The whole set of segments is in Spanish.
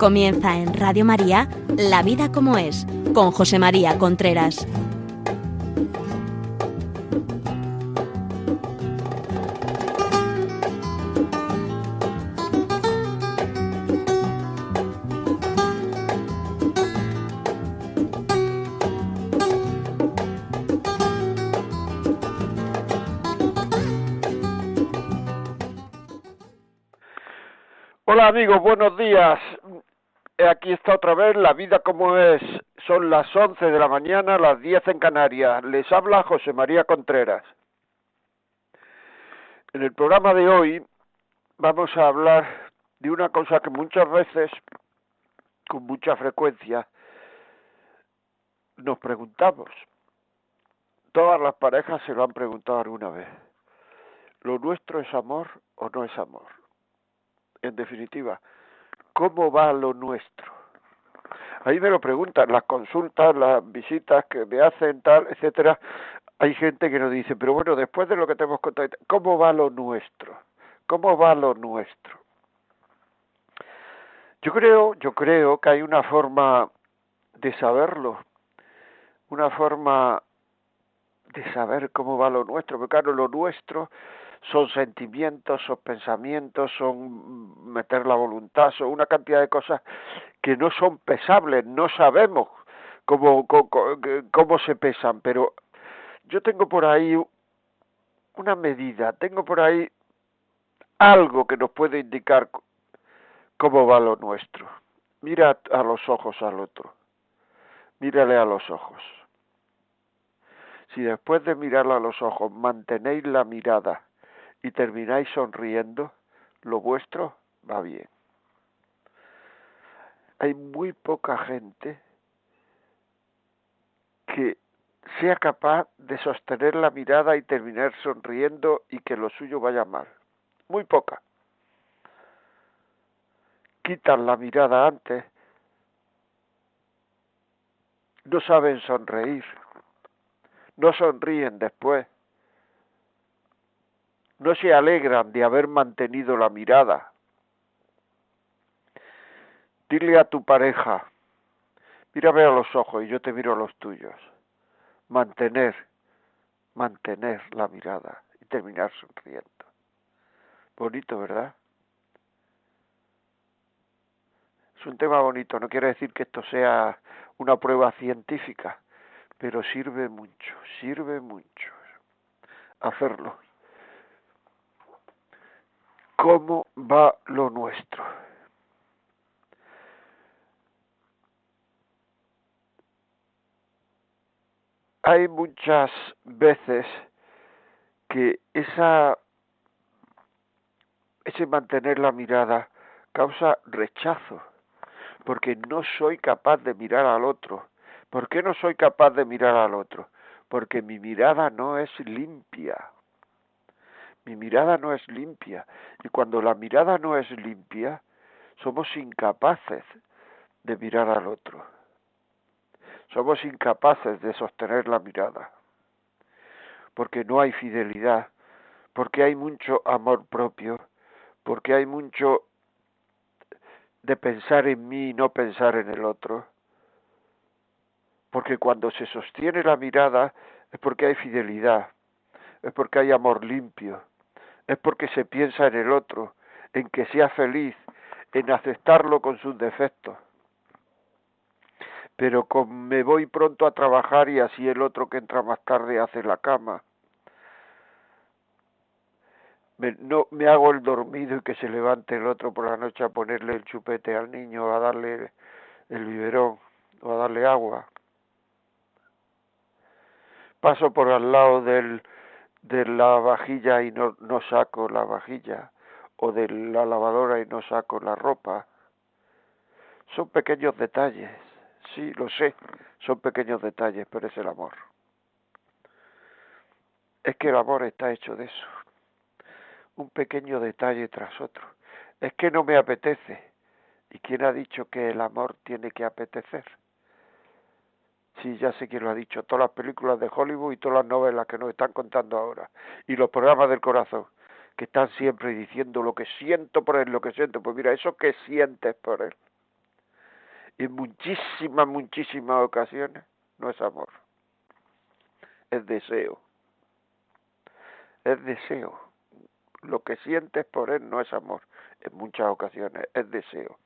Comienza en Radio María La vida como es con José María Contreras. Amigos, buenos días. Aquí está otra vez la vida como es. Son las 11 de la mañana, las 10 en Canarias. Les habla José María Contreras. En el programa de hoy vamos a hablar de una cosa que muchas veces, con mucha frecuencia, nos preguntamos. Todas las parejas se lo han preguntado alguna vez. ¿Lo nuestro es amor o no es amor? En definitiva, ¿cómo va lo nuestro? Ahí me lo preguntan, las consultas, las visitas que me hacen, tal, etcétera. Hay gente que nos dice, pero bueno, después de lo que te hemos contado, ¿cómo va lo nuestro? ¿Cómo va lo nuestro? Yo creo, yo creo que hay una forma de saberlo, una forma de saber cómo va lo nuestro, porque claro, lo nuestro son sentimientos, son pensamientos, son meter la voluntad, son una cantidad de cosas que no son pesables, no sabemos cómo, cómo, cómo se pesan, pero yo tengo por ahí una medida, tengo por ahí algo que nos puede indicar cómo va lo nuestro. Mira a los ojos al otro, mírale a los ojos. Si después de mirarle a los ojos mantenéis la mirada y termináis sonriendo, lo vuestro va bien. Hay muy poca gente que sea capaz de sostener la mirada y terminar sonriendo y que lo suyo vaya mal. Muy poca. Quitan la mirada antes, no saben sonreír, no sonríen después no se alegran de haber mantenido la mirada. Dile a tu pareja, mírame a los ojos y yo te miro a los tuyos. Mantener, mantener la mirada y terminar sonriendo. Bonito, ¿verdad? Es un tema bonito, no quiere decir que esto sea una prueba científica, pero sirve mucho, sirve mucho hacerlo cómo va lo nuestro. Hay muchas veces que esa ese mantener la mirada causa rechazo, porque no soy capaz de mirar al otro. ¿Por qué no soy capaz de mirar al otro? Porque mi mirada no es limpia mi mirada no es limpia. Y cuando la mirada no es limpia, somos incapaces de mirar al otro. Somos incapaces de sostener la mirada. Porque no hay fidelidad, porque hay mucho amor propio, porque hay mucho de pensar en mí y no pensar en el otro. Porque cuando se sostiene la mirada es porque hay fidelidad, es porque hay amor limpio, es porque se piensa en el otro, en que sea feliz, en aceptarlo con sus defectos. Pero me voy pronto a trabajar y así el otro que entra más tarde hace la cama. Me, no me hago el dormido y que se levante el otro por la noche a ponerle el chupete al niño, a darle el biberón o a darle agua. Paso por al lado del de la vajilla y no, no saco la vajilla, o de la lavadora y no saco la ropa. Son pequeños detalles, sí, lo sé, son pequeños detalles, pero es el amor. Es que el amor está hecho de eso, un pequeño detalle tras otro. Es que no me apetece. ¿Y quién ha dicho que el amor tiene que apetecer? Sí, ya sé quién lo ha dicho. Todas las películas de Hollywood y todas las novelas que nos están contando ahora. Y los programas del corazón, que están siempre diciendo lo que siento por él, lo que siento. Pues mira, eso que sientes por él. En muchísimas, muchísimas ocasiones no es amor, es deseo. Es deseo. Lo que sientes por él no es amor, en muchas ocasiones es deseo.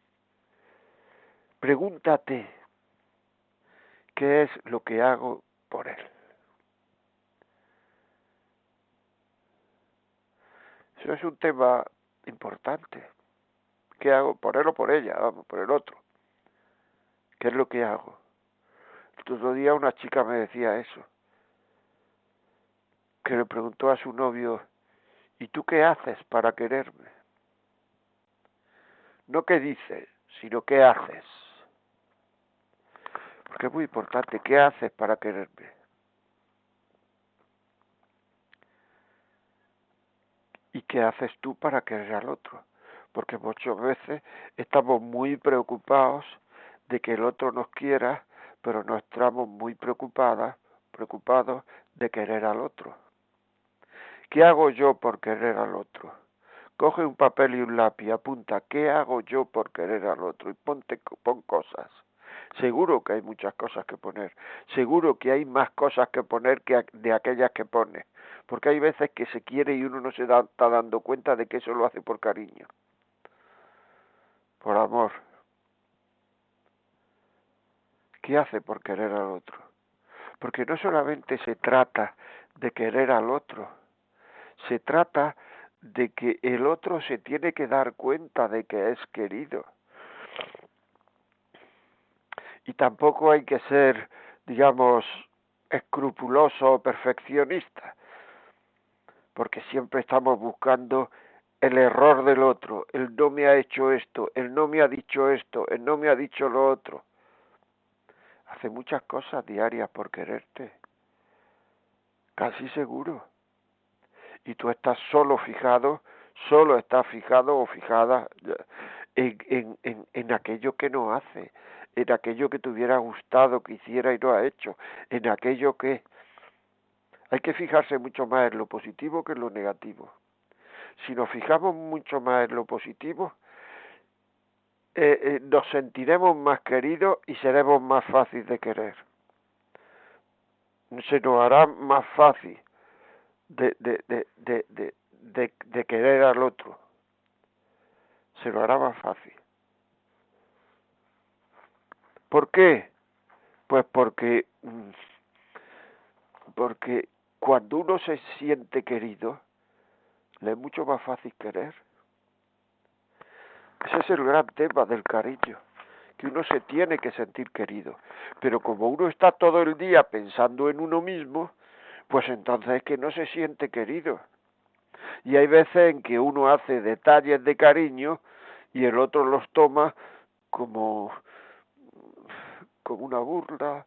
Pregúntate, ¿qué es lo que hago por él? Eso es un tema importante. ¿Qué hago por él o por ella? Vamos, por el otro. ¿Qué es lo que hago? El otro día una chica me decía eso, que le preguntó a su novio, ¿y tú qué haces para quererme? No qué dices, sino qué haces. Porque es muy importante, ¿qué haces para quererme? ¿Y qué haces tú para querer al otro? Porque muchas veces estamos muy preocupados de que el otro nos quiera, pero no estamos muy preocupadas, preocupados de querer al otro. ¿Qué hago yo por querer al otro? Coge un papel y un lápiz, apunta, ¿qué hago yo por querer al otro? Y ponte, pon cosas. Seguro que hay muchas cosas que poner. Seguro que hay más cosas que poner que de aquellas que pone. Porque hay veces que se quiere y uno no se da, está dando cuenta de que eso lo hace por cariño. Por amor. ¿Qué hace por querer al otro? Porque no solamente se trata de querer al otro, se trata de que el otro se tiene que dar cuenta de que es querido. Y tampoco hay que ser, digamos, escrupuloso o perfeccionista, porque siempre estamos buscando el error del otro, el no me ha hecho esto, el no me ha dicho esto, el no me ha dicho lo otro. Hace muchas cosas diarias por quererte, casi seguro y tú estás solo fijado, solo estás fijado o fijada en, en, en, en aquello que no hace, en aquello que te hubiera gustado que hiciera y no ha hecho, en aquello que... Hay que fijarse mucho más en lo positivo que en lo negativo. Si nos fijamos mucho más en lo positivo, eh, eh, nos sentiremos más queridos y seremos más fáciles de querer. Se nos hará más fácil de, de, de, de, querer al otro. Se lo hará más fácil. ¿Por qué? Pues porque, mm, porque cuando uno se siente querido, le es mucho más fácil querer. Ese es el gran tema del cariño, que uno se tiene que sentir querido. Pero como uno está todo el día pensando en uno mismo, pues entonces es que no se siente querido. Y hay veces en que uno hace detalles de cariño y el otro los toma como, como una burla,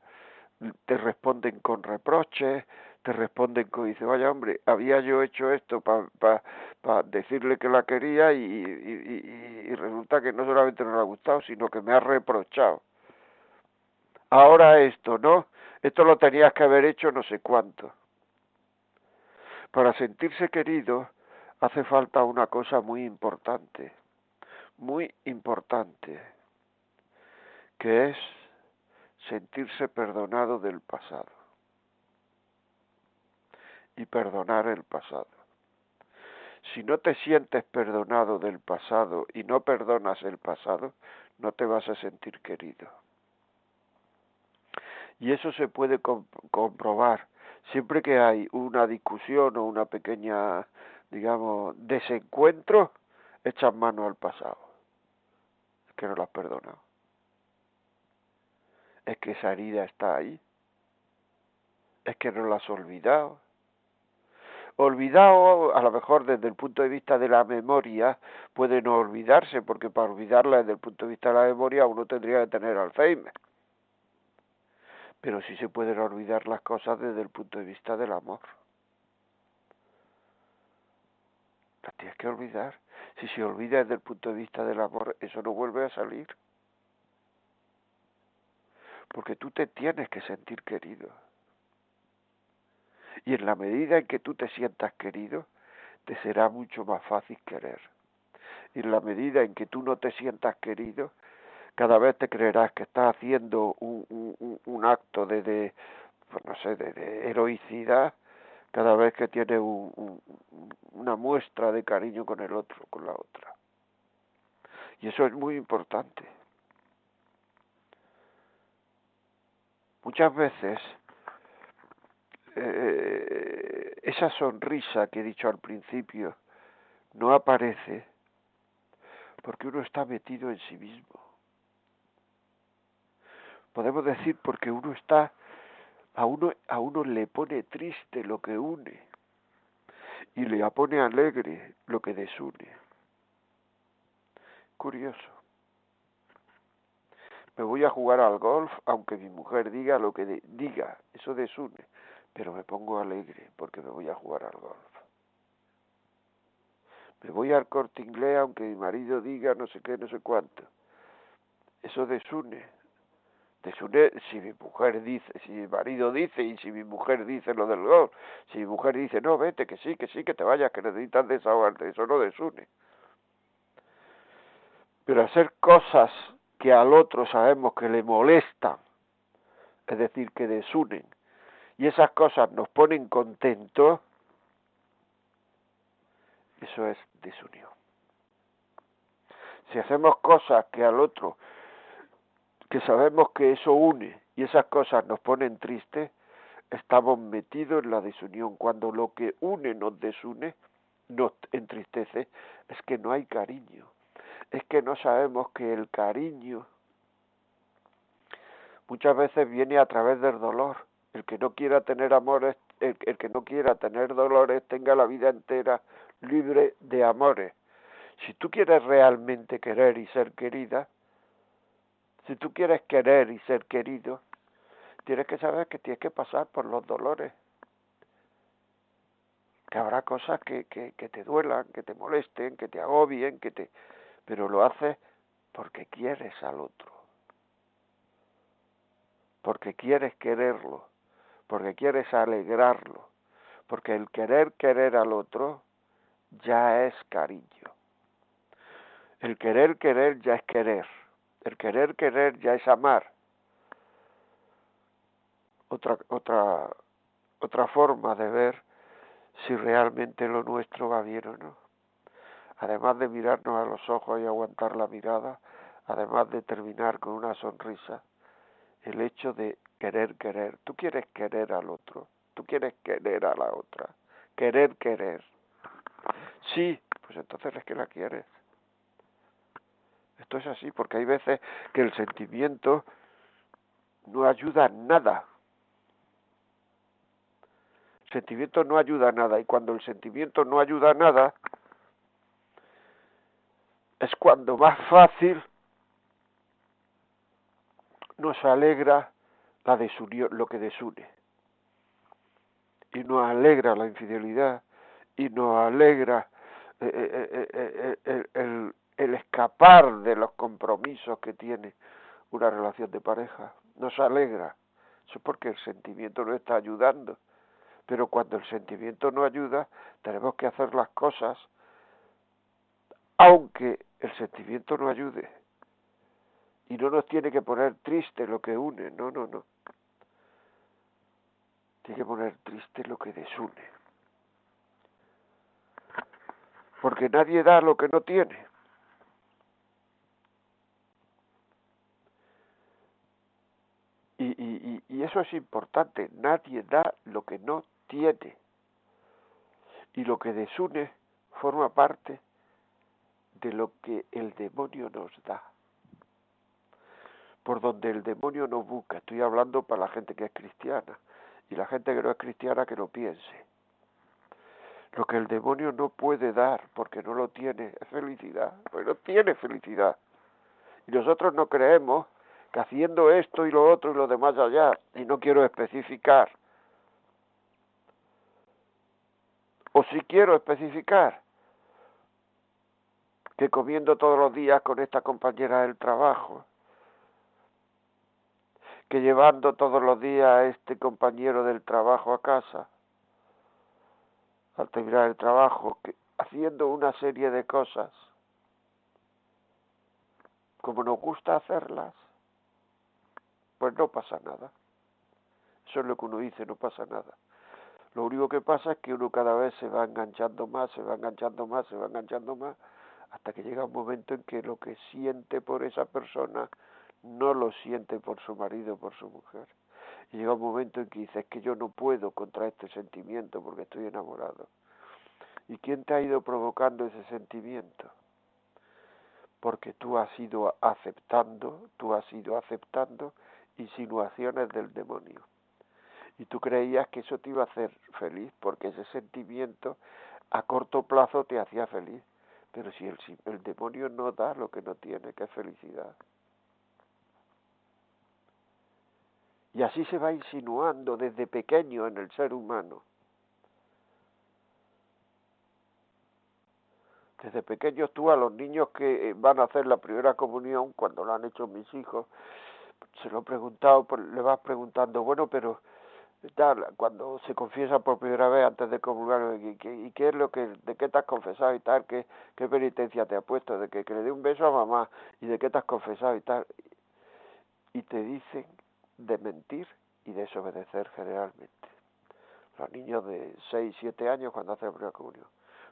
te responden con reproches, te responden con, dice, vaya hombre, había yo hecho esto para pa, decirle que la quería y, y, y, resulta que no solamente no le ha gustado, sino que me ha reprochado. Ahora esto, ¿no? Esto lo tenías que haber hecho no sé cuánto. Para sentirse querido hace falta una cosa muy importante, muy importante, que es sentirse perdonado del pasado y perdonar el pasado. Si no te sientes perdonado del pasado y no perdonas el pasado, no te vas a sentir querido. Y eso se puede comprobar siempre que hay una discusión o una pequeña, digamos, desencuentro, echan mano al pasado. Que no lo has perdonado. Es que esa herida está ahí. Es que no la has olvidado. Olvidado, a lo mejor desde el punto de vista de la memoria, puede no olvidarse, porque para olvidarla desde el punto de vista de la memoria uno tendría que tener Alzheimer pero sí se pueden olvidar las cosas desde el punto de vista del amor. Las tienes que olvidar. Si se olvida desde el punto de vista del amor, eso no vuelve a salir. Porque tú te tienes que sentir querido. Y en la medida en que tú te sientas querido, te será mucho más fácil querer. Y en la medida en que tú no te sientas querido, cada vez te creerás que estás haciendo un, acto de, de pues no sé, de, heroicidad cada vez que tienes un, una muestra de cariño con el otro, con la otra. Y eso es muy importante. Muchas veces eh, esa sonrisa que he dicho al principio no aparece porque uno está metido en sí mismo. Podemos decir porque uno está, a uno, a uno le pone triste lo que une y le pone alegre lo que desune. Curioso. Me voy a jugar al golf aunque mi mujer diga lo que diga, eso desune, pero me pongo alegre porque me voy a jugar al golf. Me voy al corte inglés aunque mi marido diga no sé qué, no sé cuánto. Eso desune. Desune si mi mujer dice, si mi marido dice y si mi mujer dice lo del golf. Si mi mujer dice, no, vete, que sí, que sí, que te vayas, que necesitas desahogarte. Eso no desune. Pero hacer cosas que al otro sabemos que le molestan, es decir, que desunen, y esas cosas nos ponen contentos, eso es desunión. Si hacemos cosas que al otro, que sabemos que eso une y esas cosas nos ponen tristes, estamos metidos en la desunión. Cuando lo que une nos desune, nos entristece, es que no hay cariño es que no sabemos que el cariño muchas veces viene a través del dolor. El que no quiera tener amores, el, que no quiera tener dolores, tenga la vida entera libre de amores. Si tú quieres realmente querer y ser querida, si tú quieres querer y ser querido, tienes que saber que tienes que pasar por los dolores. Que habrá cosas que, que, que te duelan, que te molesten, que te agobien, que te pero lo haces porque quieres al otro, porque quieres quererlo, porque quieres alegrarlo, porque el querer querer al otro ya es cariño. El querer querer ya es querer. El querer querer ya es amar. Otra otra otra forma de ver si realmente lo nuestro va bien o no además de mirarnos a los ojos y aguantar la mirada, además de terminar con una sonrisa, el hecho de querer querer. Tú quieres querer al otro, tú quieres querer a la otra, querer querer. Sí, pues entonces es que la quieres. Esto es así, porque hay veces que el sentimiento no ayuda a nada. El sentimiento no ayuda a nada y cuando el sentimiento no ayuda a nada, es cuando más fácil nos alegra la lo que desune. Y nos alegra la infidelidad y nos alegra eh, eh, eh, el, el escapar de los compromisos que tiene una relación de pareja. Nos alegra. Eso es porque el sentimiento nos está ayudando. Pero cuando el sentimiento no ayuda, tenemos que hacer las cosas aunque el sentimiento no ayude. Y no nos tiene que poner triste lo que une, no, no, no. Tiene que poner triste lo que desune. Porque nadie da lo que no tiene. Y, y, y, eso es importante, nadie da lo que no tiene. Y lo que desune forma parte de lo que el demonio nos da. Por donde el demonio nos busca. Estoy hablando para la gente que es cristiana. Y la gente que no es cristiana que lo piense. Lo que el demonio no puede dar porque no lo tiene es felicidad. Pues no tiene felicidad. Y nosotros no creemos que haciendo esto y lo otro y lo demás allá, y no quiero especificar, o si quiero especificar, que comiendo todos los días con esta compañera del trabajo, que llevando todos los días a este compañero del trabajo a casa, al terminar el trabajo, que, haciendo una serie de cosas, como nos gusta hacerlas, pues no pasa nada. Eso es lo que uno dice, no pasa nada. Lo único que pasa es que uno cada vez se va enganchando más, se va enganchando más, se va enganchando más, hasta que llega un momento en que lo que siente por esa persona no lo siente por su marido, por su mujer. Llega un momento en que dice, es que yo no puedo contra este sentimiento porque estoy enamorado. ¿Y quién te ha ido provocando ese sentimiento? Porque tú has ido aceptando, tú has ido aceptando insinuaciones del demonio. Y tú creías que eso te iba a hacer feliz, porque ese sentimiento a corto plazo te hacía feliz. Pero si el, el demonio no da lo que no tiene, que felicidad. Y así se va insinuando desde pequeño en el ser humano. Desde pequeños tú a los niños que eh, van a hacer la primera comunión, cuando lo han hecho mis hijos, se lo he preguntado, le vas preguntando, bueno, pero tal, cuando se confiesa por primera vez antes de comulgar, ¿y qué, y qué es lo que, de qué te has confesado y tal? ¿Qué, qué penitencia te ha puesto? ¿De que, que le dé un beso a mamá? ¿Y de qué te has confesado y tal? Y te dicen de mentir y desobedecer generalmente. Los niños de 6, 7 años cuando hacen la primera comunión.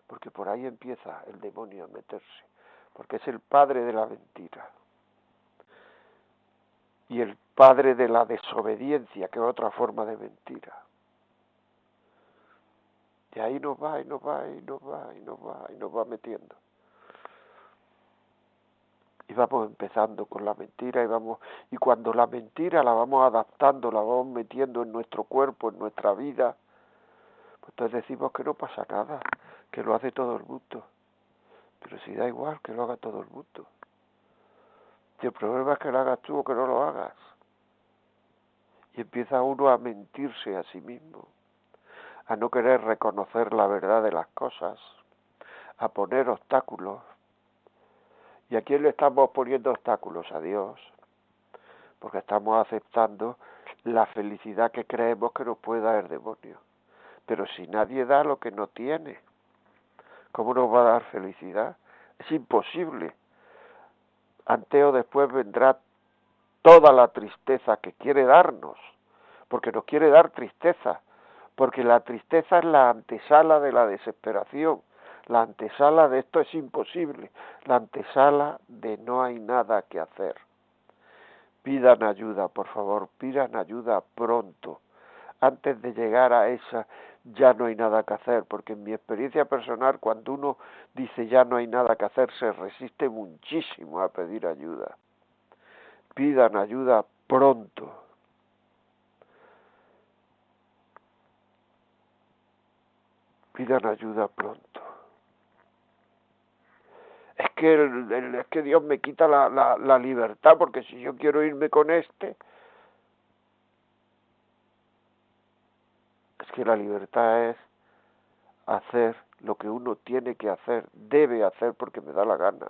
Porque por ahí empieza el demonio a meterse. Porque es el padre de la mentira. Y el padre de la desobediencia, que es otra forma de mentira. Y ahí nos va, y nos va, y nos va, y nos va, y nos va metiendo y vamos empezando con la mentira y vamos y cuando la mentira la vamos adaptando, la vamos metiendo en nuestro cuerpo, en nuestra vida, pues entonces decimos que no pasa nada, que lo hace todo el mundo. Pero si da igual que lo haga todo el mundo. El problema es que lo hagas tú o que no lo hagas. Y empieza uno a mentirse a sí mismo, a no querer reconocer la verdad de las cosas, a poner obstáculos ¿Y a quién le estamos poniendo obstáculos? A Dios. Porque estamos aceptando la felicidad que creemos que nos puede dar el demonio. Pero si nadie da lo que no tiene, ¿cómo nos va a dar felicidad? Es imposible. Ante o después vendrá toda la tristeza que quiere darnos, porque nos quiere dar tristeza, porque la tristeza es la antesala de la desesperación, la antesala de esto es imposible, la antesala de no hay nada que hacer. Pidan ayuda, por favor, pidan ayuda pronto, antes de llegar a esa ya no hay nada que hacer, porque en mi experiencia personal, cuando uno dice ya no hay nada que hacer, se resiste muchísimo a pedir ayuda. Pidan ayuda pronto. Pidan ayuda pronto es que, es que Dios me quita la, la, la libertad, porque si yo quiero irme con este, que la libertad es hacer lo que uno tiene que hacer, debe hacer porque me da la gana.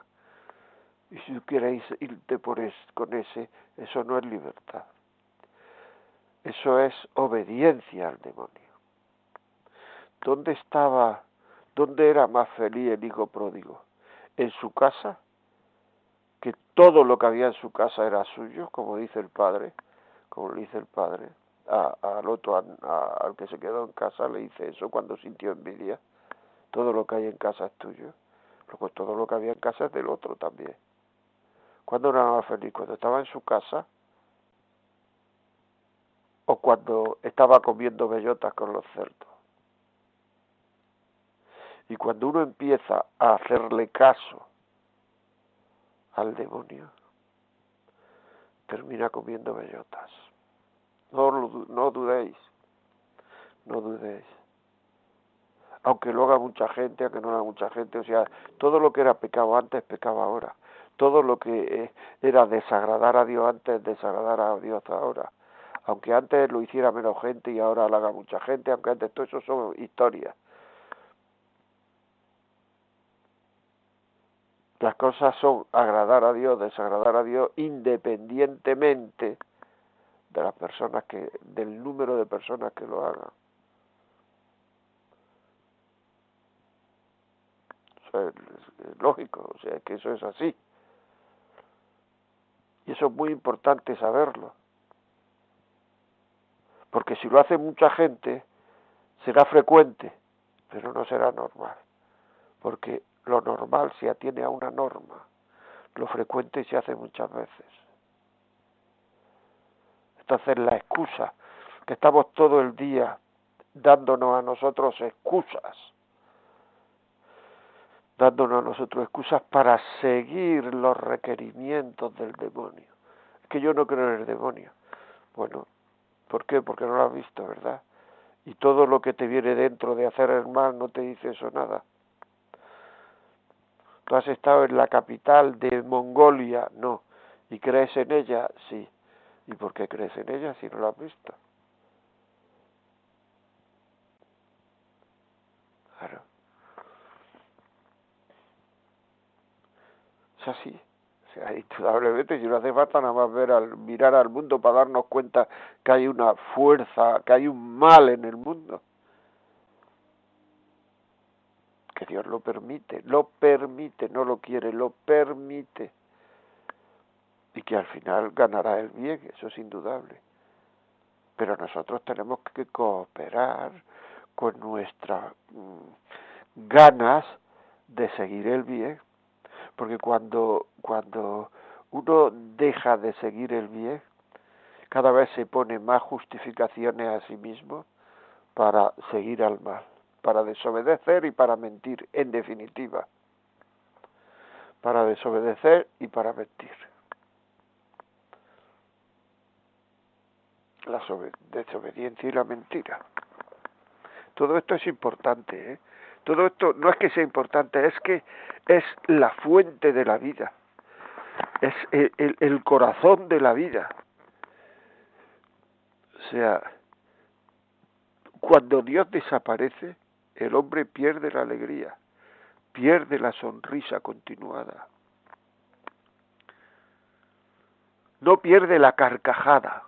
Y si quieres irte por es, con ese, eso no es libertad. Eso es obediencia al demonio. ¿Dónde estaba, dónde era más feliz el hijo pródigo? en su casa, que todo lo que había en su casa era suyo, como dice el padre, como dice el padre, al otro, al que se quedó en casa, le dice eso cuando sintió envidia, todo lo que hay en casa es tuyo, pues todo lo que había en casa es del otro también. ¿Cuándo era más feliz? ¿Cuando estaba en su casa? ¿O cuando estaba comiendo bellotas con los cerdos? Y cuando uno empieza a hacerle caso al demonio, termina comiendo bellotas. No, no dudéis, no dudéis. Aunque lo haga mucha gente, aunque no lo haga mucha gente, o sea, todo lo que era pecado antes, pecado ahora. Todo lo que eh, era desagradar a Dios antes, desagradar a Dios ahora. Aunque antes lo hiciera menos gente y ahora lo haga mucha gente, aunque antes todo eso son historias Las cosas son agradar a Dios, desagradar a Dios, independientemente de las personas que, del número de personas que lo hagan. Es, lógico, o sea, que eso es así. Y eso es muy importante saberlo. Porque si lo hace mucha gente, será frecuente, pero no será normal. Porque lo normal se atiene a una norma, lo frecuente se hace muchas veces. Entonces la excusa, que estamos todo el día dándonos a nosotros excusas, dándonos a nosotros excusas para seguir los requerimientos del demonio. Es que yo no creo en el demonio. Bueno, ¿por qué? Porque no lo has visto, ¿verdad? Y todo lo que te viene dentro de hacer el mal no te dice eso nada. ¿Tú has estado en la capital de Mongolia? No. ¿Y crees en ella? Sí. ¿Y por qué crees en ella si no la has visto? Claro. Es así. O sea, indudablemente, si no hace falta nada más ver al, mirar al mundo para darnos cuenta que hay una fuerza, que hay un mal en el mundo que Dios lo permite, lo permite, no lo quiere, lo permite. Y que al final ganará el bien, eso es indudable. Pero nosotros tenemos que cooperar con nuestras mm, ganas de seguir el bien, porque cuando, cuando uno deja de seguir el bien, cada vez se pone más justificaciones a sí mismo para seguir al mal para desobedecer y para mentir, en definitiva, para desobedecer y para mentir. La desobediencia y la mentira. Todo esto es importante, ¿eh? Todo esto no es que sea importante, es que es la fuente de la vida, es el, el corazón de la vida. O sea, cuando Dios desaparece, el hombre pierde la alegría, pierde la sonrisa continuada. No pierde la carcajada.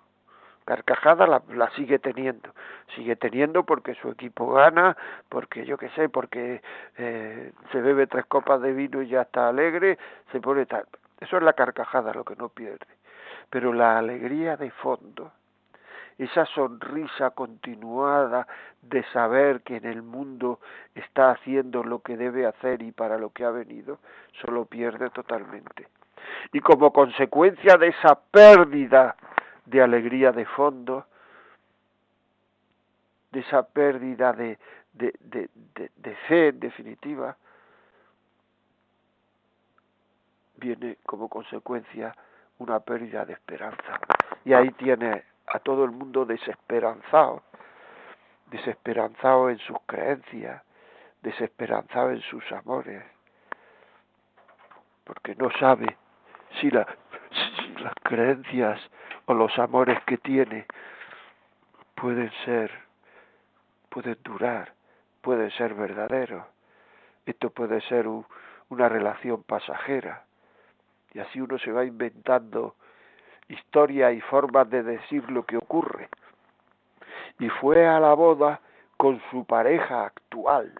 Carcajada la, sigue teniendo. Sigue teniendo porque su equipo gana, porque yo qué sé, porque eh, se bebe tres copas de vino y ya está alegre, se pone tal. Eso es la carcajada lo que no pierde. Pero la alegría de fondo, esa sonrisa continuada de saber que en el mundo está haciendo lo que debe hacer y para lo que ha venido, solo pierde totalmente. Y como consecuencia de esa pérdida de alegría de fondo, de esa pérdida de, de, de, fe en definitiva, viene como consecuencia una pérdida de esperanza. Y ahí tiene a todo el mundo desesperanzado, desesperanzado en sus creencias, desesperanzado en sus amores, porque no sabe si las creencias o los amores que tiene pueden ser, pueden durar, pueden ser verdaderos. Esto puede ser una relación pasajera. Y así uno se va inventando historia y formas de decir lo que ocurre. Y fue a la boda con su pareja actual.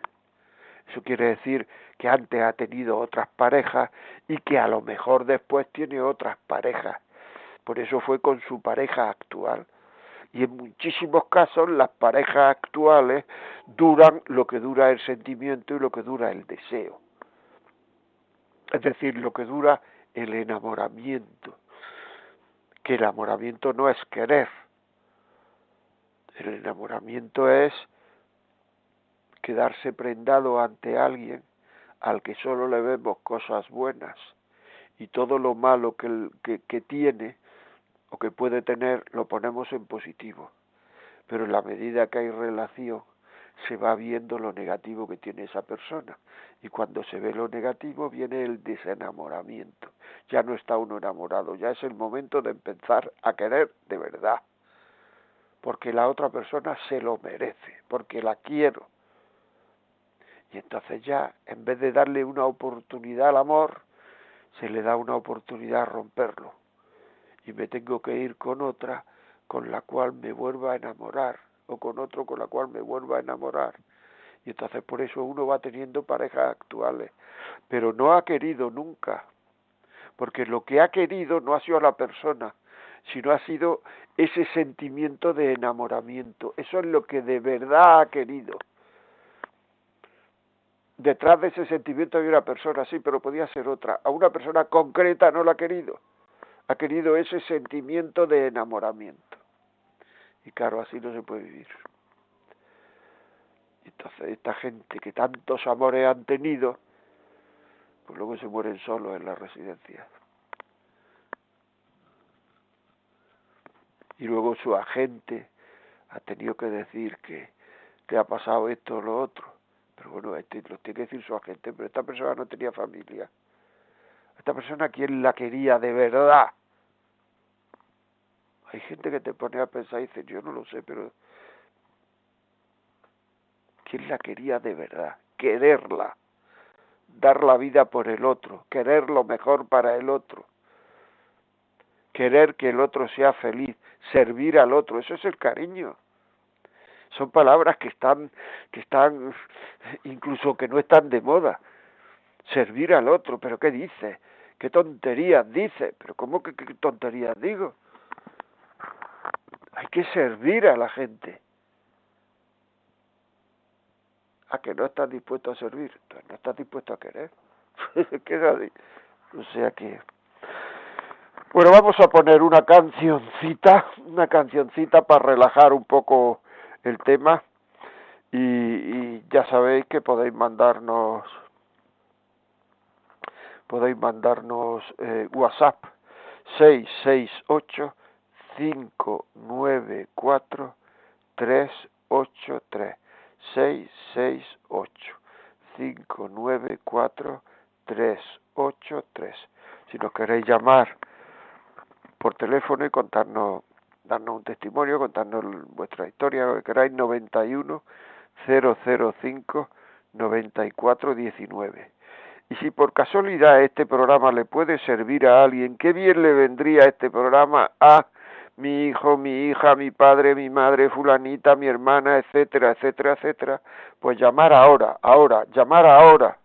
Eso quiere decir que antes ha tenido otras parejas y que a lo mejor después tiene otras parejas. Por eso fue con su pareja actual. Y en muchísimos casos las parejas actuales duran lo que dura el sentimiento y lo que dura el deseo. Es decir, lo que dura el enamoramiento que el enamoramiento no es querer. El enamoramiento es quedarse prendado ante alguien al que solo le vemos cosas buenas y todo lo malo que, que, que tiene o que puede tener lo ponemos en positivo. Pero en la medida que hay relación se va viendo lo negativo que tiene esa persona y cuando se ve lo negativo viene el desenamoramiento. Ya no está uno enamorado, ya es el momento de empezar a querer de verdad, porque la otra persona se lo merece, porque la quiero. Y entonces ya, en vez de darle una oportunidad al amor, se le da una oportunidad a romperlo. Y me tengo que ir con otra con la cual me vuelva a enamorar, o con otro con la cual me vuelva a enamorar y entonces por eso uno va teniendo parejas actuales, pero no ha querido nunca, porque lo que ha querido no ha sido a la persona, sino ha sido ese sentimiento de enamoramiento. Eso es lo que de verdad ha querido. Detrás de ese sentimiento hay una persona, sí, pero podía ser otra. A una persona concreta no la ha querido. Ha querido ese sentimiento de enamoramiento. Y claro, así no se puede vivir. Entonces, esta gente que tantos amores han tenido, pues luego se mueren solos en la residencia. Y luego su agente ha tenido que decir que, que ha pasado esto o lo otro. Pero bueno, este lo tiene que decir su agente, pero esta persona no tenía familia. Esta persona, ¿quién la quería de verdad? Hay gente que te pone a pensar y dice, yo no lo sé, pero ¿quién la quería de verdad? Quererla dar la vida por el otro, querer lo mejor para el otro, querer que el otro sea feliz, servir al otro, eso es el cariño. Son palabras que están, que están, incluso que no están de moda. Servir al otro, pero ¿qué dice? ¿Qué tonterías dice? Pero ¿cómo que qué tonterías digo? Hay que servir a la gente. a que no estás dispuesto a servir, no estás dispuesto a querer. o sea que... Bueno, vamos a poner una cancioncita, una cancioncita para relajar un poco el tema y, ya sabéis que podéis mandarnos podéis mandarnos eh, WhatsApp 668 594 383 seis seis ocho. Cinco nueve cuatro tres ocho tres. Si nos queréis llamar por teléfono y contarnos darnos un testimonio contarnos vuestra historia lo que queráis 91 005 94 19 y si por casualidad este programa le puede servir a alguien, qué bien le vendría este programa a mi hijo, mi hija, mi padre, mi madre, fulanita, mi hermana, etcétera, etcétera, etcétera, pues llamar ahora, ahora, llamar ahora.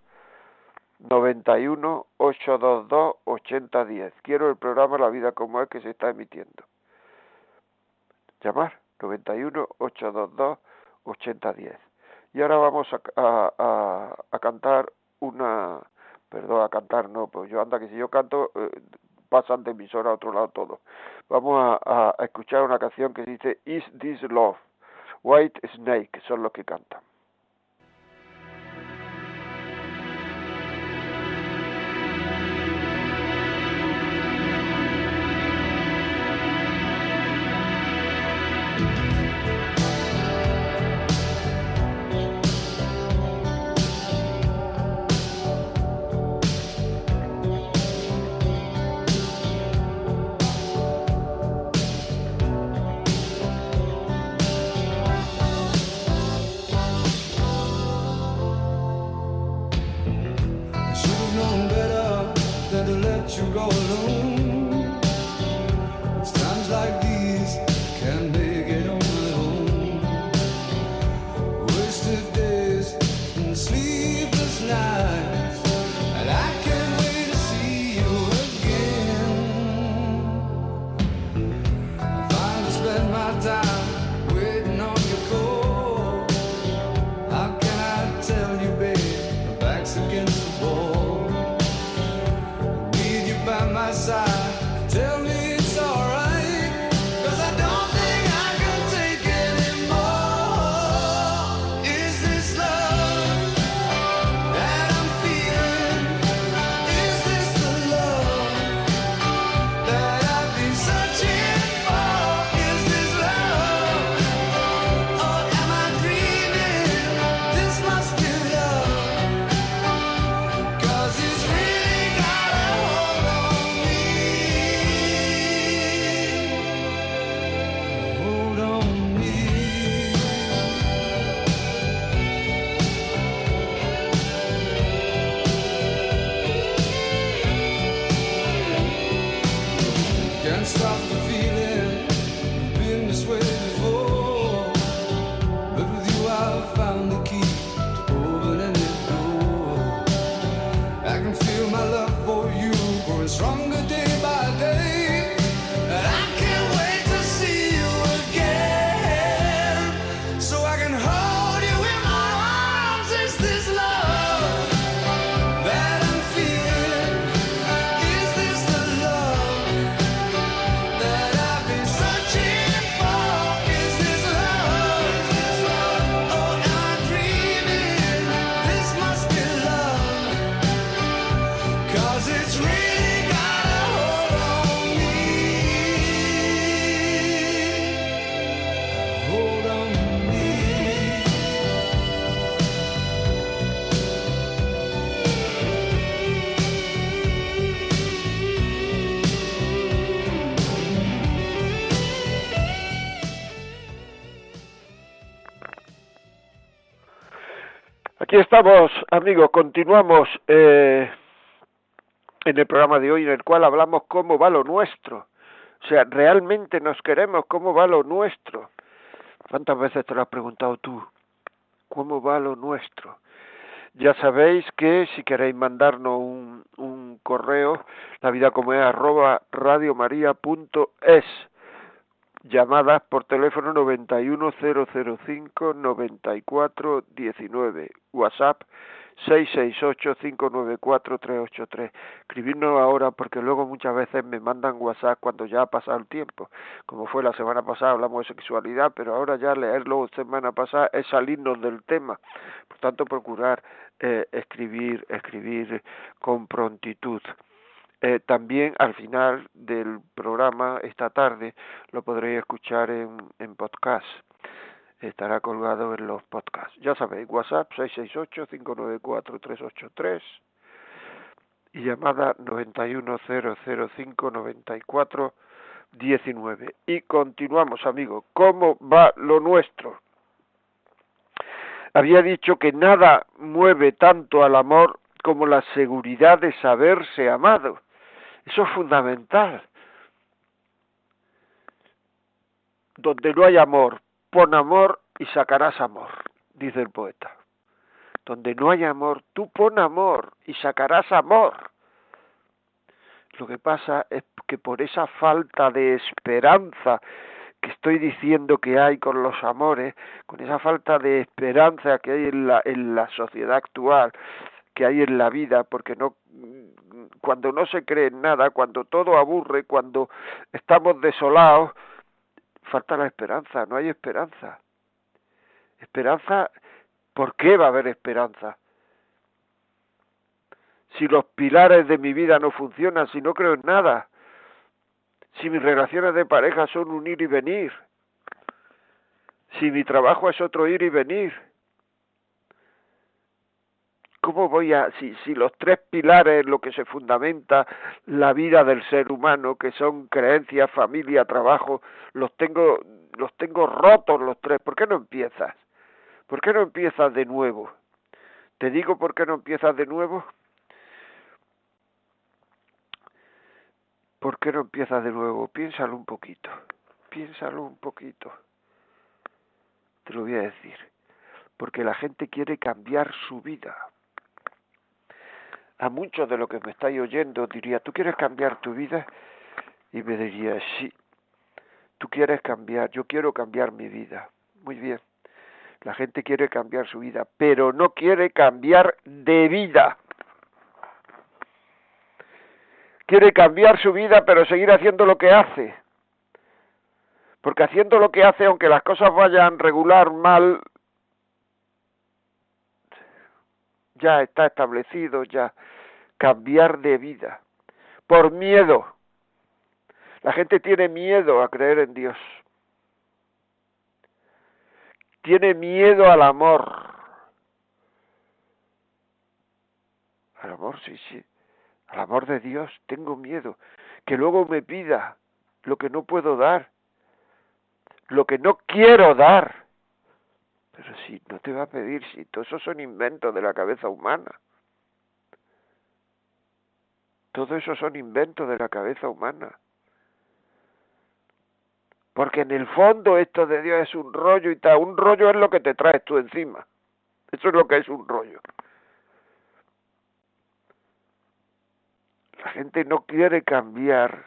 91 822 8010. Quiero el programa La vida como es que se está emitiendo. Llamar 91 822 8010. Y ahora vamos a, a, a, cantar una, perdón, a cantar no, pues yo anda que si yo canto eh, pasan de emisora a otro lado todo. Vamos a, a escuchar una canción que dice Is This Love? White Snake, son los que cantan. Aquí estamos, amigos, continuamos eh, en el programa de hoy en el cual hablamos cómo va lo nuestro. O sea, realmente nos queremos, cómo va lo nuestro. ¿Cuántas veces te lo has preguntado tú? ¿Cómo va lo nuestro? Ya sabéis que si queréis mandarnos un, un correo, la vida como es arroba radiomaria.es llamadas por teléfono 910059419, WhatsApp 668-594-383. Escribirnos ahora porque luego muchas veces me mandan WhatsApp cuando ya ha pasado el tiempo. Como fue la semana pasada, hablamos de sexualidad, pero ahora ya leerlo semana pasada es salirnos del tema. Por tanto, procurar eh, escribir, escribir con prontitud. Eh, también al final del programa esta tarde lo podréis escuchar en, en podcast. Estará colgado en los podcasts. Ya sabéis, WhatsApp 668-594-383 y llamada 910059419. Y continuamos, amigos. ¿Cómo va lo nuestro? Había dicho que nada mueve tanto al amor como la seguridad de saberse amado. Eso es fundamental. Donde no hay amor, pon amor y sacarás amor, dice el poeta. Donde no hay amor, tú pon amor y sacarás amor. Lo que pasa es que por esa falta de esperanza que estoy diciendo que hay con los amores, con esa falta de esperanza que hay en la, en la sociedad actual, que hay en la vida, porque no cuando no se cree en nada, cuando todo aburre, cuando estamos desolados, falta la esperanza, no hay esperanza. Esperanza, ¿por qué va a haber esperanza? Si los pilares de mi vida no funcionan, si no creo en nada, si mis relaciones de pareja son un ir y venir, si mi trabajo es otro ir y venir, ¿Cómo voy a, si, si los tres pilares en lo que se fundamenta la vida del ser humano, que son creencia, familia, trabajo, los tengo, los tengo rotos los tres, ¿por qué no empiezas? ¿Por qué no empiezas de nuevo? Te digo por qué no empiezas de nuevo. ¿Por qué no empiezas de nuevo? Piénsalo un poquito, piénsalo un poquito. Te lo voy a decir. Porque la gente quiere cambiar su vida a muchos de los que me estáis oyendo diría, ¿tú quieres cambiar tu vida? Y me diría, sí, tú quieres cambiar, yo quiero cambiar mi vida. Muy bien, la gente quiere cambiar su vida, pero no quiere cambiar de vida. Quiere cambiar su vida, pero seguir haciendo lo que hace. Porque haciendo lo que hace, aunque las cosas vayan regular, mal, ya está establecido, ya cambiar de vida, por miedo. La gente tiene miedo a creer en Dios. Tiene miedo al amor. Al amor, sí, sí. Al amor de Dios tengo miedo. Que luego me pida lo que no puedo dar. Lo que no quiero dar. Pero si no te va a pedir, si todo eso son inventos de la cabeza humana. Todo eso son inventos de la cabeza humana. Porque en el fondo esto de Dios es un rollo y tal. Un rollo es lo que te traes tú encima. Eso es lo que es un rollo. La gente no quiere cambiar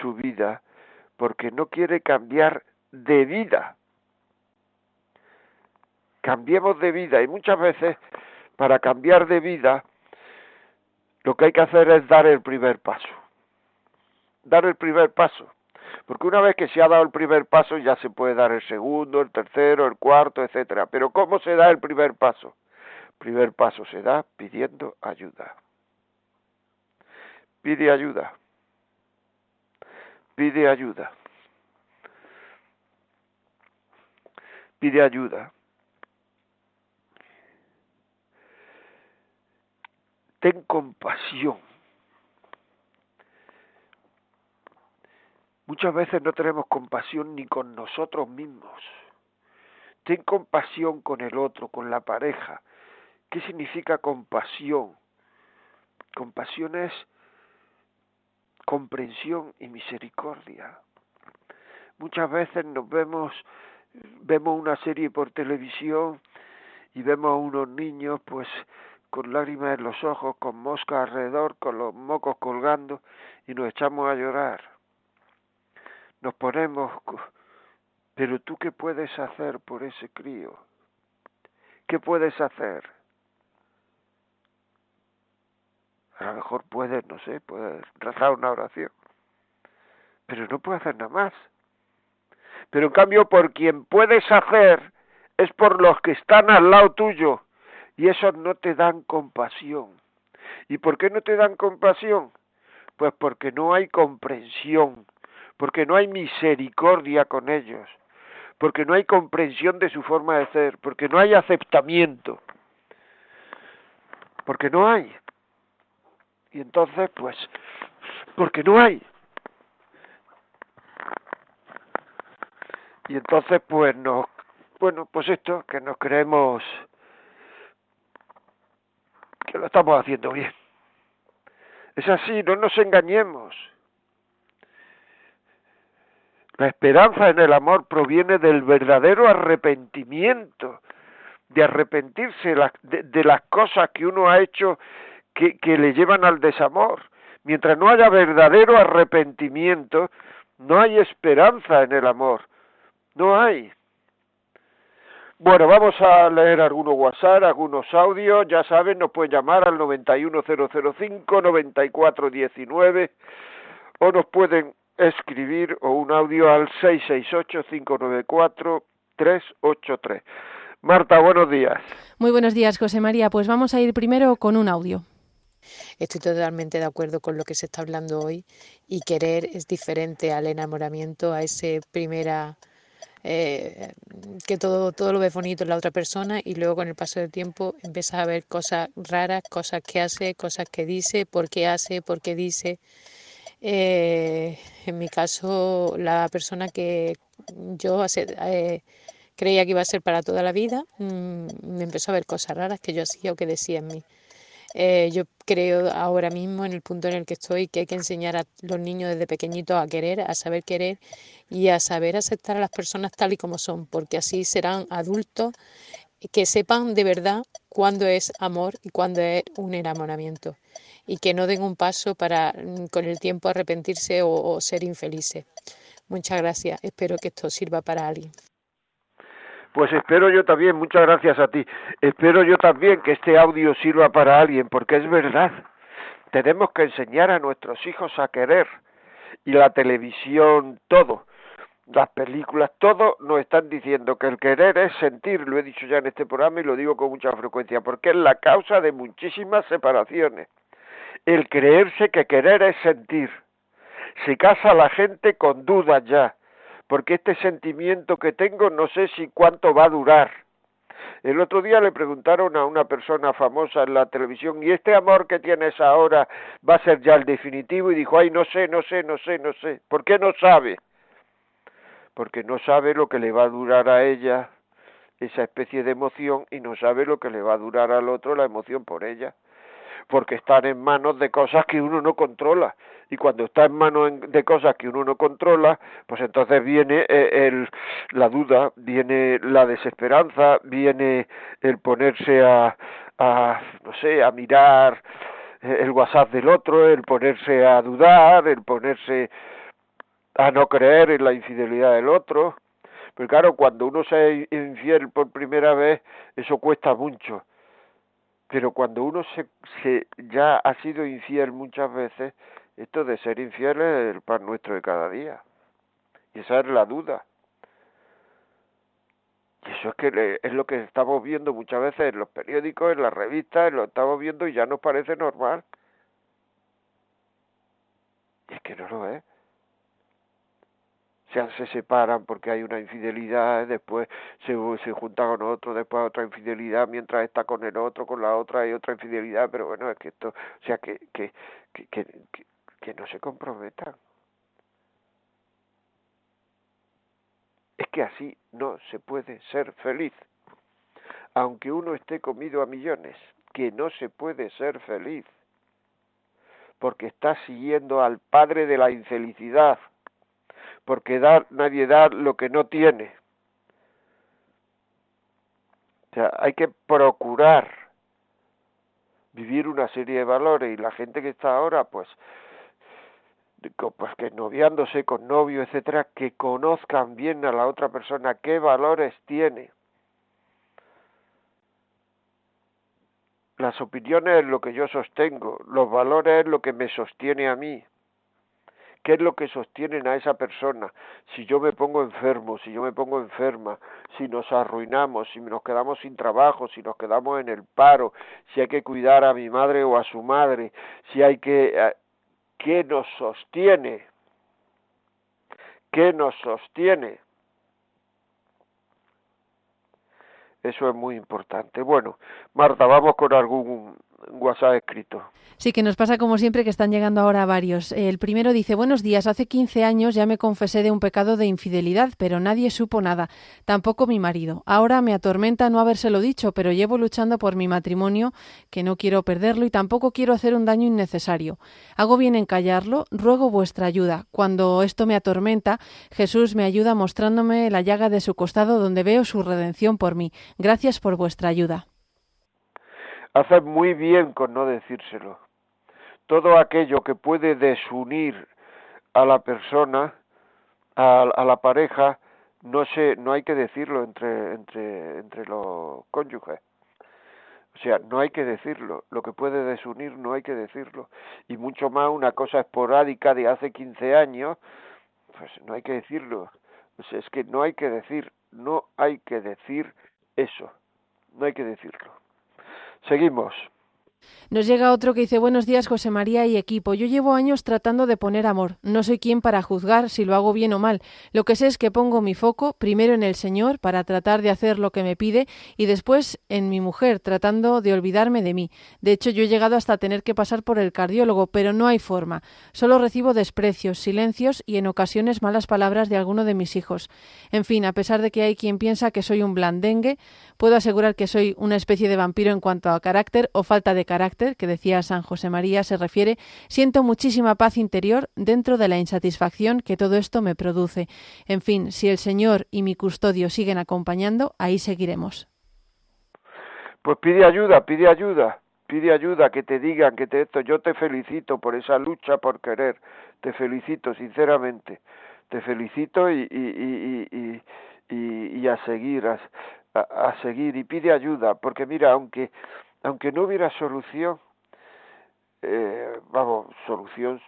su vida porque no quiere cambiar de vida. Cambiemos de vida y muchas veces para cambiar de vida lo que hay que hacer es dar el primer paso. Dar el primer paso. Porque una vez que se ha dado el primer paso ya se puede dar el segundo, el tercero, el cuarto, etcétera. Pero ¿cómo se da el primer paso? El primer paso se da pidiendo ayuda. Pide ayuda. Pide ayuda. Pide ayuda. Ten compasión. Muchas veces no tenemos compasión ni con nosotros mismos. Ten compasión con el otro, con la pareja, ¿Qué significa compasión? Compasión es comprensión y misericordia. Muchas veces nos vemos, vemos una serie por televisión y vemos a unos niños pues con lágrimas en los ojos, con moscas alrededor, con los mocos colgando y nos echamos a llorar. Nos ponemos, pero tú qué puedes hacer por ese crío? ¿Qué puedes hacer? A lo mejor puedes, no sé, puedes rezar una oración, pero no puedes hacer nada más. Pero en cambio, por quien puedes hacer es por los que están al lado tuyo y esos no te dan compasión. ¿Y por qué no te dan compasión? Pues porque no hay comprensión, porque no hay misericordia con ellos, porque no hay comprensión de su forma de ser, porque no hay aceptamiento, porque no hay. Y entonces, pues, porque no hay. Y entonces, pues, nos, bueno, pues esto, que nos creemos que lo estamos haciendo bien. Es así, no nos engañemos. La esperanza en el amor proviene del verdadero arrepentimiento, de arrepentirse de, las cosas que uno ha hecho que, que le llevan al desamor. Mientras no haya verdadero arrepentimiento, no hay esperanza en el amor. No hay. Bueno, vamos a leer algunos WhatsApp, algunos audios. Ya saben, nos pueden llamar al 91005-9419 o nos pueden escribir o un audio al 668-594-383. Marta, buenos días. Muy buenos días, José María. Pues vamos a ir primero con un audio. Estoy totalmente de acuerdo con lo que se está hablando hoy y querer es diferente al enamoramiento, a ese primera eh, que todo, todo lo ves bonito en la otra persona y luego con el paso del tiempo empiezas a ver cosas raras, cosas que hace, cosas que dice, por qué hace, por qué dice. Eh, en mi caso, la persona que yo eh, creía que iba a ser para toda la vida, mm, me empezó a ver cosas raras que yo hacía o que decía en mí. Eh, yo creo ahora mismo en el punto en el que estoy que hay que enseñar a los niños desde pequeñitos a querer, a saber querer y a saber aceptar a las personas tal y como son, porque así serán adultos que sepan de verdad cuándo es amor y cuándo es un enamoramiento y que no den un paso para mm, con el tiempo arrepentirse o, o ser infelices. Muchas gracias. Espero que esto sirva para alguien. Pues espero yo también, muchas gracias a ti, espero yo también que este audio sirva para alguien, porque es verdad, tenemos que enseñar a nuestros hijos a querer, y la televisión, todo, las películas, todo nos están diciendo que el querer es sentir, lo he dicho ya en este programa y lo digo con mucha frecuencia, porque es la causa de muchísimas separaciones. El creerse que querer es sentir. Se casa la gente con dudas ya, porque este sentimiento que tengo no sé si cuánto va a durar. El otro día le preguntaron a una persona famosa en la televisión, ¿y este amor que tienes ahora va a ser ya el definitivo? Y dijo, ay, no sé, no sé, no sé, no sé. ¿Por qué no sabe? Porque no sabe lo que le va a durar a ella esa especie de emoción y no sabe lo que le va a durar al otro la emoción por ella porque están en manos de cosas que uno no controla. Y cuando está en manos de cosas que uno no controla, pues entonces viene eh, el, la duda, viene la desesperanza, viene el ponerse a, a no sé, a mirar eh, el WhatsApp del otro, el ponerse a dudar, el ponerse a no creer en la infidelidad del otro. Pero claro, cuando uno se infiel por primera vez, eso cuesta mucho pero cuando uno se, se ya ha sido infiel muchas veces, esto de ser infiel es el pan nuestro de cada día. Y esa es la duda. Y eso es que es lo que estamos viendo muchas veces en los periódicos, en las revistas, lo estamos viendo y ya nos parece normal. Y es que no lo es se, se separan porque hay una infidelidad, después se, se junta con otro, después otra infidelidad, mientras está con el otro, con la otra hay otra infidelidad, pero bueno, es que esto, o sea, que, que, que, que, que no se comprometan. Es que así no se puede ser feliz. aunque uno esté comido a millones, que no se puede ser feliz, porque está siguiendo al padre de la infelicidad, porque dar, nadie da lo que no tiene. O sea, hay que procurar vivir una serie de valores y la gente que está ahora, pues, pues que noviándose con novio, etcétera, que conozcan bien a la otra persona, qué valores tiene. Las opiniones es lo que yo sostengo, los valores es lo que me sostiene a mí. ¿Qué es lo que sostienen a esa persona? Si yo me pongo enfermo, si yo me pongo enferma, si nos arruinamos, si nos quedamos sin trabajo, si nos quedamos en el paro, si hay que cuidar a mi madre o a su madre, si hay que... Eh, ¿Qué nos sostiene? ¿Qué nos sostiene? Eso es muy importante. Bueno, Marta, vamos con algún WhatsApp escrito. Sí, que nos pasa como siempre que están llegando ahora varios. El primero dice, buenos días, hace 15 años ya me confesé de un pecado de infidelidad, pero nadie supo nada, tampoco mi marido. Ahora me atormenta no habérselo dicho, pero llevo luchando por mi matrimonio, que no quiero perderlo y tampoco quiero hacer un daño innecesario. Hago bien en callarlo, ruego vuestra ayuda. Cuando esto me atormenta, Jesús me ayuda mostrándome la llaga de su costado donde veo su redención por mí. Gracias por vuestra ayuda. Haces muy bien con no decírselo. Todo aquello que puede desunir a la persona, a, la pareja, no se, no hay que decirlo entre, entre, entre los cónyuges. O sea, no hay que decirlo. Lo que puede desunir no hay que decirlo. Y mucho más una cosa esporádica de hace 15 años, pues no hay que decirlo. O es que no hay que decir, no hay que decir eso. No hay que decirlo. Seguimos. Nos llega otro que dice Buenos días José María y equipo. Yo llevo años tratando de poner amor. No soy quien para juzgar si lo hago bien o mal. Lo que sé es que pongo mi foco primero en el Señor para tratar de hacer lo que me pide y después en mi mujer tratando de olvidarme de mí. De hecho yo he llegado hasta tener que pasar por el cardiólogo, pero no hay forma. Solo recibo desprecios, silencios y en ocasiones malas palabras de alguno de mis hijos. En fin, a pesar de que hay quien piensa que soy un blandengue, puedo asegurar que soy una especie de vampiro en cuanto a carácter o falta de carácter que decía San José María se refiere, siento muchísima paz interior dentro de la insatisfacción que todo esto me produce. En fin, si el Señor y mi custodio siguen acompañando, ahí seguiremos. Pues pide ayuda, pide ayuda, pide ayuda, que te digan, que te esto. Yo te felicito por esa lucha por querer, te felicito sinceramente, te felicito y, y, y, y a seguir, a, a seguir y pide ayuda, porque mira, aunque aunque no hubiera solución, eh, vamos, solución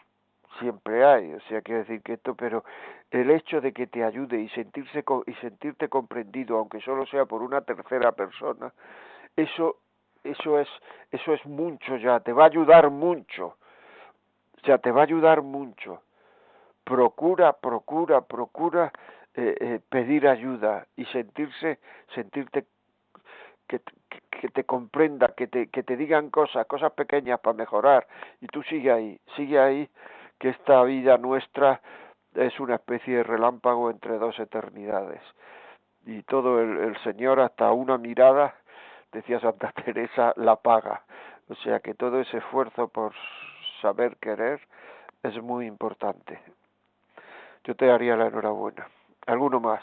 siempre hay, o sea, quiero decir que esto, pero el hecho de que te ayude y sentirse y sentirte comprendido, aunque solo sea por una tercera persona, eso eso es eso es mucho ya, te va a ayudar mucho. O sea, te va a ayudar mucho. Procura, procura, procura eh, eh, pedir ayuda y sentirse sentirte que, que te comprenda, que te, que te digan cosas, cosas pequeñas para mejorar, y tú sigue ahí, sigue ahí, que esta vida nuestra es una especie de relámpago entre dos eternidades. Y todo el, el Señor, hasta una mirada, decía Santa Teresa, la paga. O sea que todo ese esfuerzo por saber querer es muy importante. Yo te haría la enhorabuena. ¿Alguno más?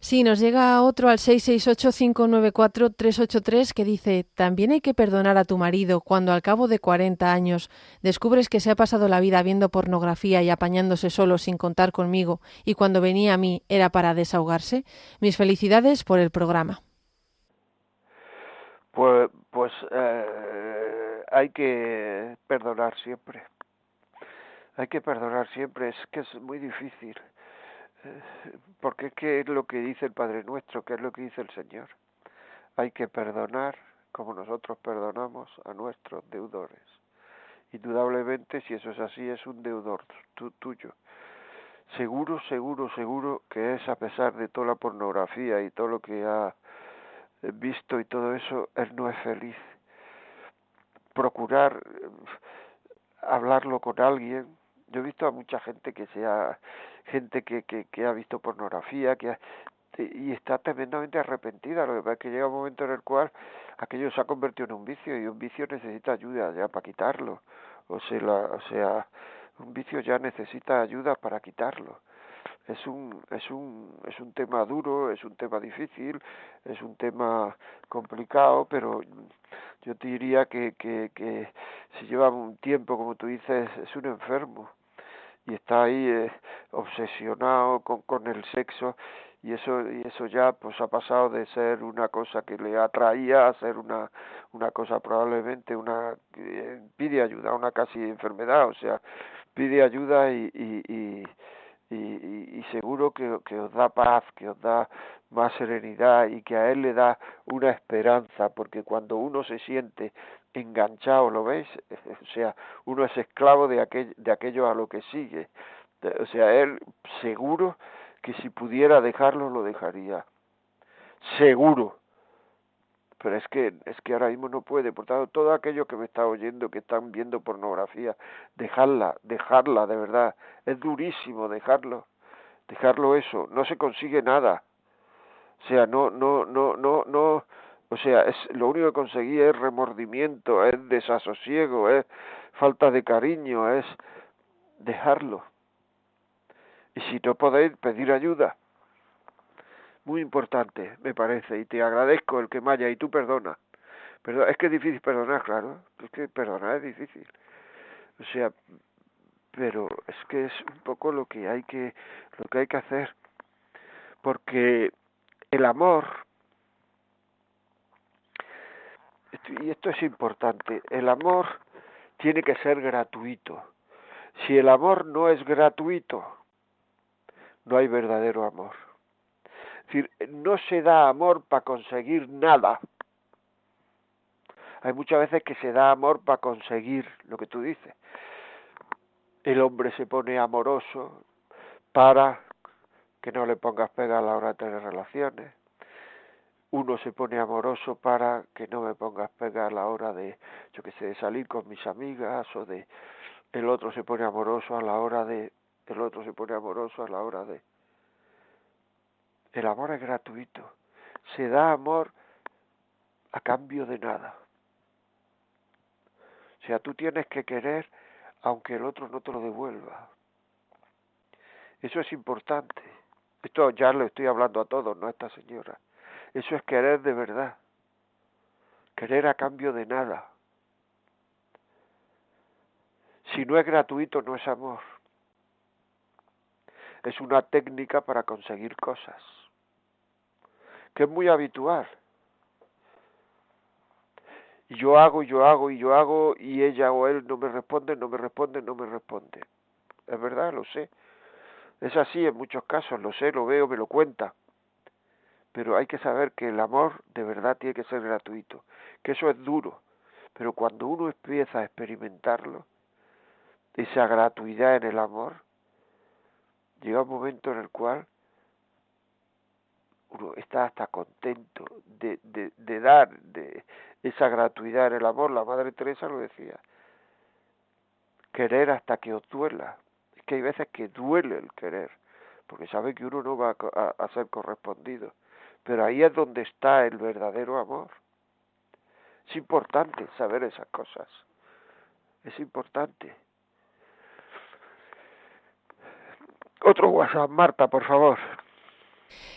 Sí, nos llega otro al 668-594-383 que dice, también hay que perdonar a tu marido cuando al cabo de 40 años descubres que se ha pasado la vida viendo pornografía y apañándose solo sin contar conmigo y cuando venía a mí era para desahogarse. Mis felicidades por el programa. Pues, pues eh, hay que perdonar siempre. Hay que perdonar siempre, es que es muy difícil porque qué es lo que dice el Padre Nuestro, qué es lo que dice el Señor. Hay que perdonar como nosotros perdonamos a nuestros deudores. Indudablemente, si eso es así, es un deudor tuyo. Seguro, seguro, seguro que es a pesar de toda la pornografía y todo lo que ha visto y todo eso, él no es feliz. Procurar eh, hablarlo con alguien. Yo he visto a mucha gente que se ha gente que, que, que ha visto pornografía, que y está tremendamente arrepentida. Lo que pasa es que llega un momento en el cual aquello se ha convertido en un vicio y un vicio necesita ayuda ya para quitarlo. O sea, o sea un vicio ya necesita ayuda para quitarlo. Es un, es un, es un tema duro, es un tema difícil, es un tema complicado, pero yo te diría que, que, que si lleva un tiempo, como tú dices, es un enfermo y está ahí eh, obsesionado con, con el sexo y eso y eso ya pues ha pasado de ser una cosa que le atraía a ser una una cosa probablemente una que pide ayuda una casi enfermedad o sea pide ayuda y y, y, y, y seguro que, que os da paz que os da más serenidad y que a él le da una esperanza porque cuando uno se siente enganchado lo veis o sea uno es esclavo de aquel, de aquello a lo que sigue o sea él seguro que si pudiera dejarlo lo dejaría. Seguro. Pero es que es que ahora mismo no puede, por tanto, todo aquello que me está oyendo, que están viendo pornografía, dejarla, dejarla de verdad. Es durísimo dejarlo. Dejarlo eso, no se consigue nada. O sea, no no no no no o sea, es lo único que conseguí es remordimiento, es desasosiego, es falta de cariño, es dejarlo. Y si no podéis, pedir ayuda. Muy importante, me parece, y te agradezco el que me haya, y tú perdona. Pero es que es difícil perdonar, claro, es que perdonar es difícil. O sea, pero es que es un poco lo que hay que lo que hay que hacer porque el amor y esto es importante el amor tiene que ser gratuito si el amor no es gratuito no hay verdadero amor. Es decir, no se da amor para conseguir nada. Hay muchas veces que se da amor para conseguir lo que tú dices. El hombre se pone amoroso para que no le pongas pega a la hora de tener relaciones. Uno se pone amoroso para que no me pongas pega a la hora de, yo que sé, de salir con mis amigas o de... El otro se pone amoroso a la hora de el otro se pone amoroso a la hora de... El amor es gratuito. Se da amor a cambio de nada. O sea, tú tienes que querer aunque el otro no te lo devuelva. Eso es importante. Esto ya lo estoy hablando a todos, no a esta señora. Eso es querer de verdad. Querer a cambio de nada. Si no es gratuito, no es amor es una técnica para conseguir cosas, que es muy habitual. Y yo hago, yo hago, y yo hago, y ella o él no me responde, no me responde, no me responde. Es verdad, lo sé. Es así en muchos casos, lo sé, lo veo, me lo cuenta. Pero hay que saber que el amor de verdad tiene que ser gratuito, que eso es duro. Pero cuando uno empieza a experimentarlo, esa gratuidad en el amor, llega un momento en el cual uno está hasta contento de, de, dar de esa gratuidad en el amor. La Madre Teresa lo decía, querer hasta que os duela. Es que hay veces que duele el querer, porque sabe que uno no va a, a ser correspondido. Pero ahí es donde está el verdadero amor. Es importante saber esas cosas. Es importante. Otro WhatsApp, Marta, por favor.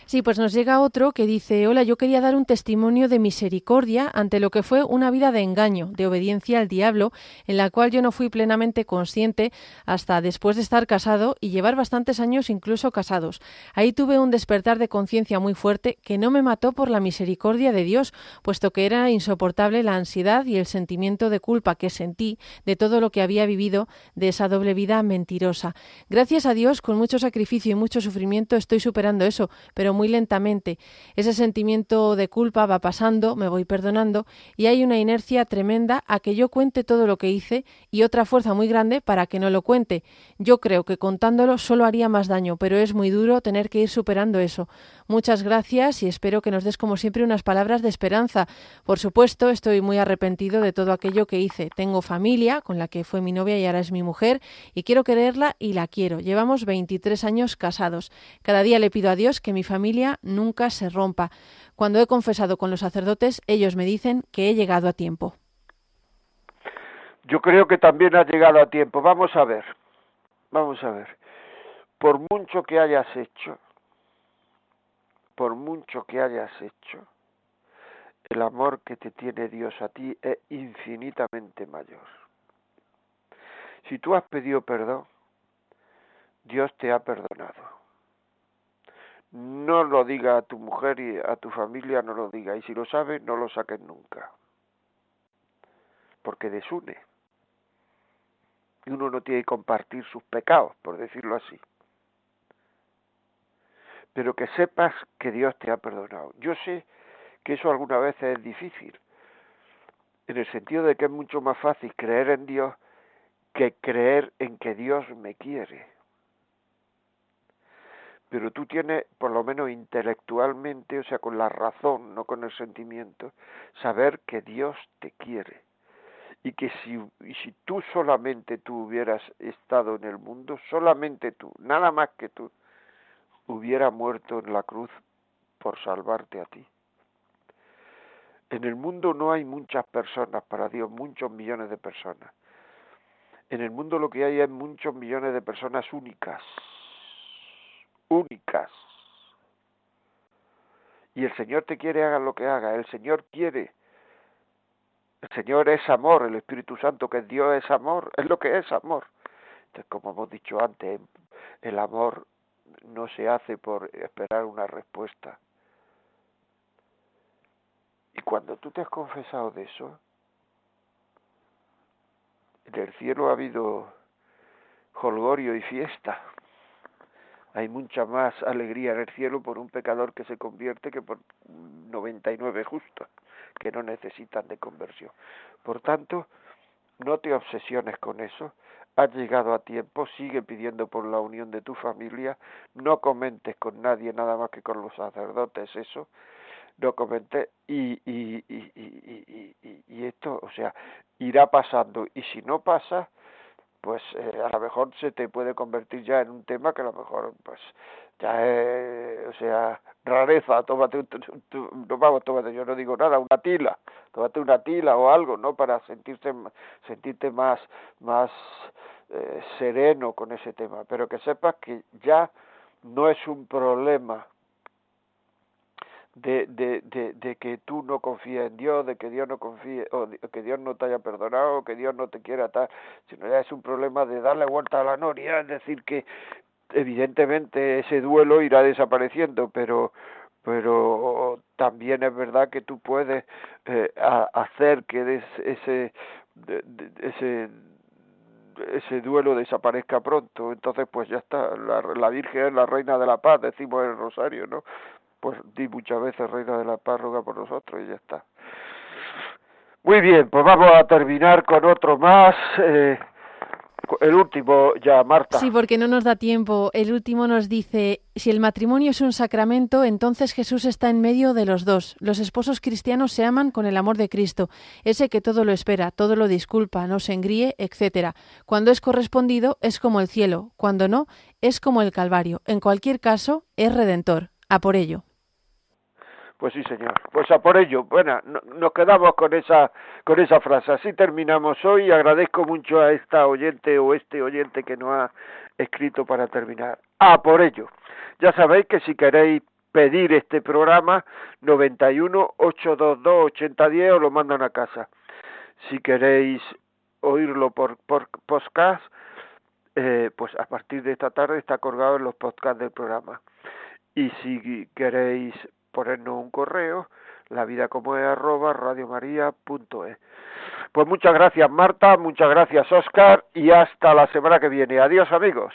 Sí, pues nos llega otro que dice, hola, yo quería dar un testimonio de misericordia ante lo que fue una vida de engaño, de obediencia al diablo, en la cual yo no fui plenamente consciente hasta después de estar casado y llevar bastantes años incluso casados. Ahí tuve un despertar de conciencia muy fuerte que no me mató por la misericordia de Dios, puesto que era insoportable la ansiedad y el sentimiento de culpa que sentí de todo lo que había vivido de esa doble vida mentirosa. Gracias a Dios, con mucho sacrificio y mucho sufrimiento, estoy superando eso, pero muy lentamente. Ese sentimiento de culpa va pasando, me voy perdonando y hay una inercia tremenda a que yo cuente todo lo que hice y otra fuerza muy grande para que no lo cuente. Yo creo que contándolo solo haría más daño, pero es muy duro tener que ir superando eso. Muchas gracias y espero que nos des como siempre unas palabras de esperanza. Por supuesto, estoy muy arrepentido de todo aquello que hice. Tengo familia con la que fue mi novia y ahora es mi mujer y quiero quererla y la quiero. Llevamos 23 años casados. Cada día le pido a Dios que que mi familia nunca se rompa. Cuando he confesado con los sacerdotes, ellos me dicen que he llegado a tiempo. Yo creo que también ha llegado a tiempo. Vamos a ver. Vamos a ver. Por mucho que hayas hecho, por mucho que hayas hecho, el amor que te tiene Dios a ti es infinitamente mayor. Si tú has pedido perdón, Dios te ha perdonado. No lo diga a tu mujer y a tu familia, no lo diga. Y si lo sabes, no lo saques nunca. Porque desune. Y uno no tiene que compartir sus pecados, por decirlo así. Pero que sepas que Dios te ha perdonado. Yo sé que eso alguna vez es difícil, en el sentido de que es mucho más fácil creer en Dios que creer en que Dios me quiere. Pero tú tienes, por lo menos intelectualmente, o sea, con la razón, no con el sentimiento, saber que Dios te quiere. Y que si, si tú solamente tú hubieras estado en el mundo, solamente tú, nada más que tú, hubiera muerto en la cruz por salvarte a ti. En el mundo no hay muchas personas para Dios, muchos millones de personas. En el mundo lo que hay es muchos millones de personas únicas, únicas. Y el Señor te quiere, haga lo que haga. El Señor quiere. El Señor es amor, el Espíritu Santo que es Dios es amor, es lo que es amor. Entonces, como hemos dicho antes, el amor no se hace por esperar una respuesta. Y cuando tú te has confesado de eso, en el cielo ha habido jolgorio y fiesta. Hay mucha más alegría en el cielo por un pecador que se convierte que por 99 justos que no necesitan de conversión. Por tanto, no te obsesiones con eso. Has llegado a tiempo, sigue pidiendo por la unión de tu familia, no comentes con nadie nada más que con los sacerdotes eso, no comentes. Y, y, y, y, esto, o sea, irá pasando. Y si no pasa, pues eh, a lo mejor se te puede convertir ya en un tema que a lo mejor pues ya es, o sea, rareza, tómate, no vamos, tómate, yo no digo nada, una tila, tómate una tila o algo, ¿no? Para sentirte, sentirte más, más eh, sereno con ese tema, pero que sepas que ya no es un problema de, de, de, de, que tú no confíes en Dios, de que Dios no confíe, o que Dios no te haya perdonado, que Dios no te quiera tal, sino ya es un problema de darle vuelta a la noria, es decir, que evidentemente ese duelo irá desapareciendo, pero pero también es verdad que tú puedes eh, hacer que ese ese ese duelo desaparezca pronto. Entonces pues ya está la, la Virgen es la reina de la paz decimos en el rosario no pues di muchas veces reina de la paz roga por nosotros y ya está muy bien pues vamos a terminar con otro más eh, el último ya, Marta. Sí, porque no nos da tiempo. El último nos dice, si el matrimonio es un sacramento, entonces Jesús está en medio de los dos. Los esposos cristianos se aman con el amor de Cristo, ese que todo lo espera, todo lo disculpa, no se engríe, etc. Cuando es correspondido, es como el cielo. Cuando no, es como el Calvario. En cualquier caso, es redentor. A por ello. Pues sí, señor. Pues a por ello. Bueno, nos quedamos con esa con esa frase. Así terminamos hoy. Agradezco mucho a esta oyente o este oyente que nos ha escrito para terminar. A por ello. Ya sabéis que si queréis pedir este programa 91 822 8010 os lo mandan a casa. Si queréis oírlo por, por podcast, eh, pues a partir de esta tarde está colgado en los podcasts del programa. Y si queréis ponernos un correo, la vida como es arroba radiomaria.es. Pues muchas gracias Marta, muchas gracias Oscar y hasta la semana que viene. Adiós amigos.